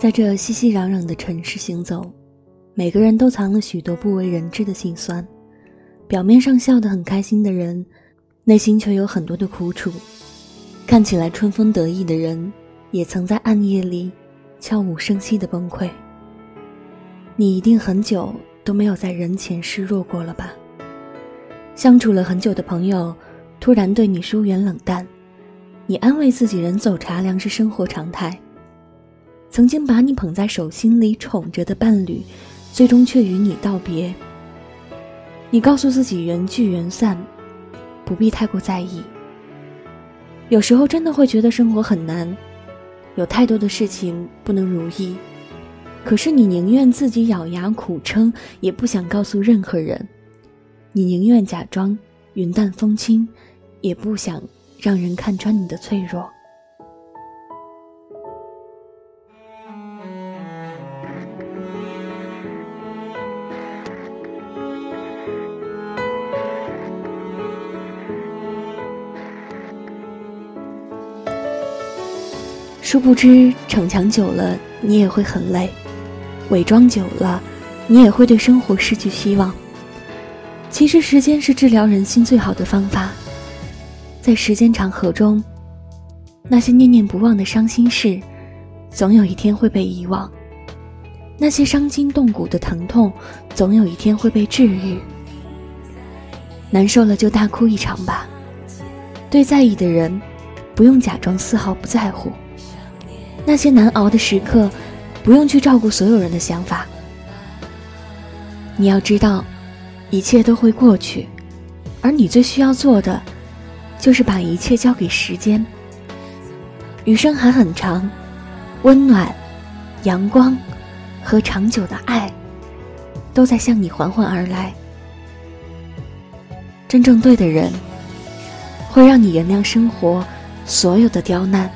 在这熙熙攘攘的城市行走，每个人都藏了许多不为人知的心酸。表面上笑得很开心的人，内心却有很多的苦楚。看起来春风得意的人，也曾在暗夜里悄无声息的崩溃。你一定很久都没有在人前示弱过了吧？相处了很久的朋友，突然对你疏远冷淡，你安慰自己人走茶凉是生活常态。曾经把你捧在手心里宠着的伴侣，最终却与你道别。你告诉自己缘聚缘散，不必太过在意。有时候真的会觉得生活很难，有太多的事情不能如意，可是你宁愿自己咬牙苦撑，也不想告诉任何人。你宁愿假装云淡风轻，也不想让人看穿你的脆弱。殊不知，逞强久了，你也会很累；伪装久了，你也会对生活失去希望。其实，时间是治疗人心最好的方法。在时间长河中，那些念念不忘的伤心事，总有一天会被遗忘；那些伤筋动骨的疼痛，总有一天会被治愈。难受了就大哭一场吧。对在意的人，不用假装丝毫不在乎。那些难熬的时刻，不用去照顾所有人的想法。你要知道，一切都会过去，而你最需要做的，就是把一切交给时间。余生还很长，温暖、阳光和长久的爱，都在向你缓缓而来。真正对的人，会让你原谅生活所有的刁难。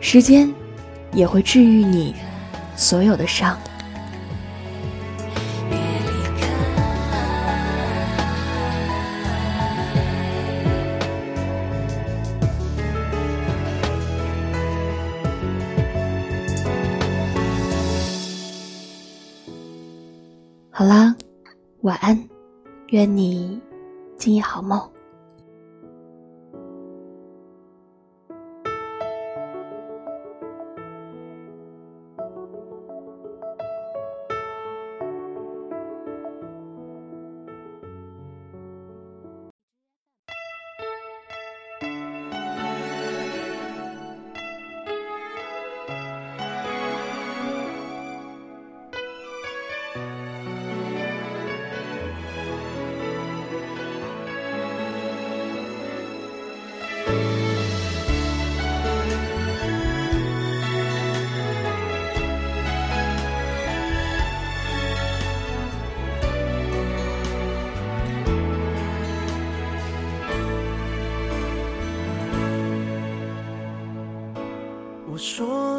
时间也会治愈你所有的伤。好啦，晚安，愿你今夜好梦。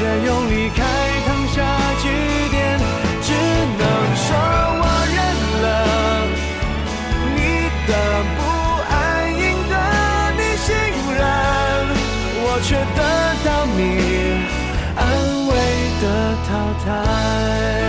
却用离开烫下句点。只能说我认了，你的不安赢得你信任，我却得到你安慰的淘汰。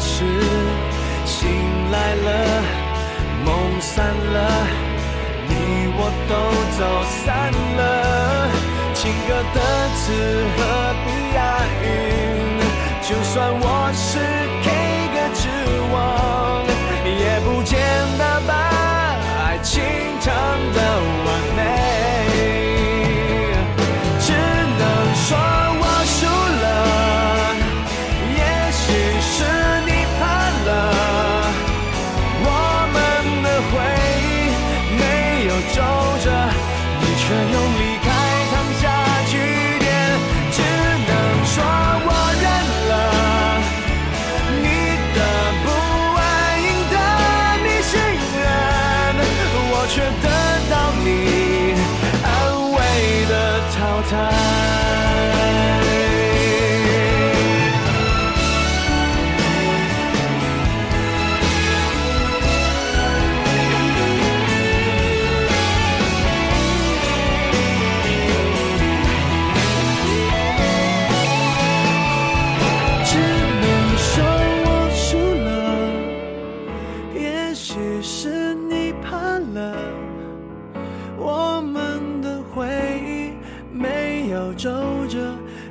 是。醒来了，梦散了，你我都走散了。情歌的词何必押韵？就算我是皱着，你却用离开烫下句点。只能说我认了，你的不安赢得你信任，我却得到你安慰的淘汰。要皱着，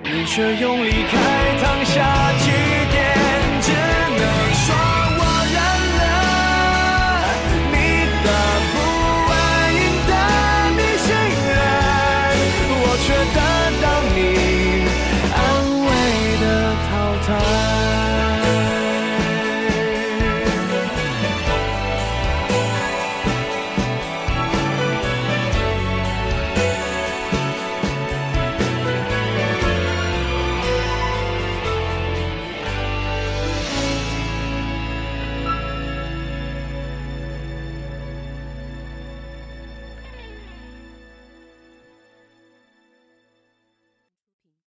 你却用离开烫下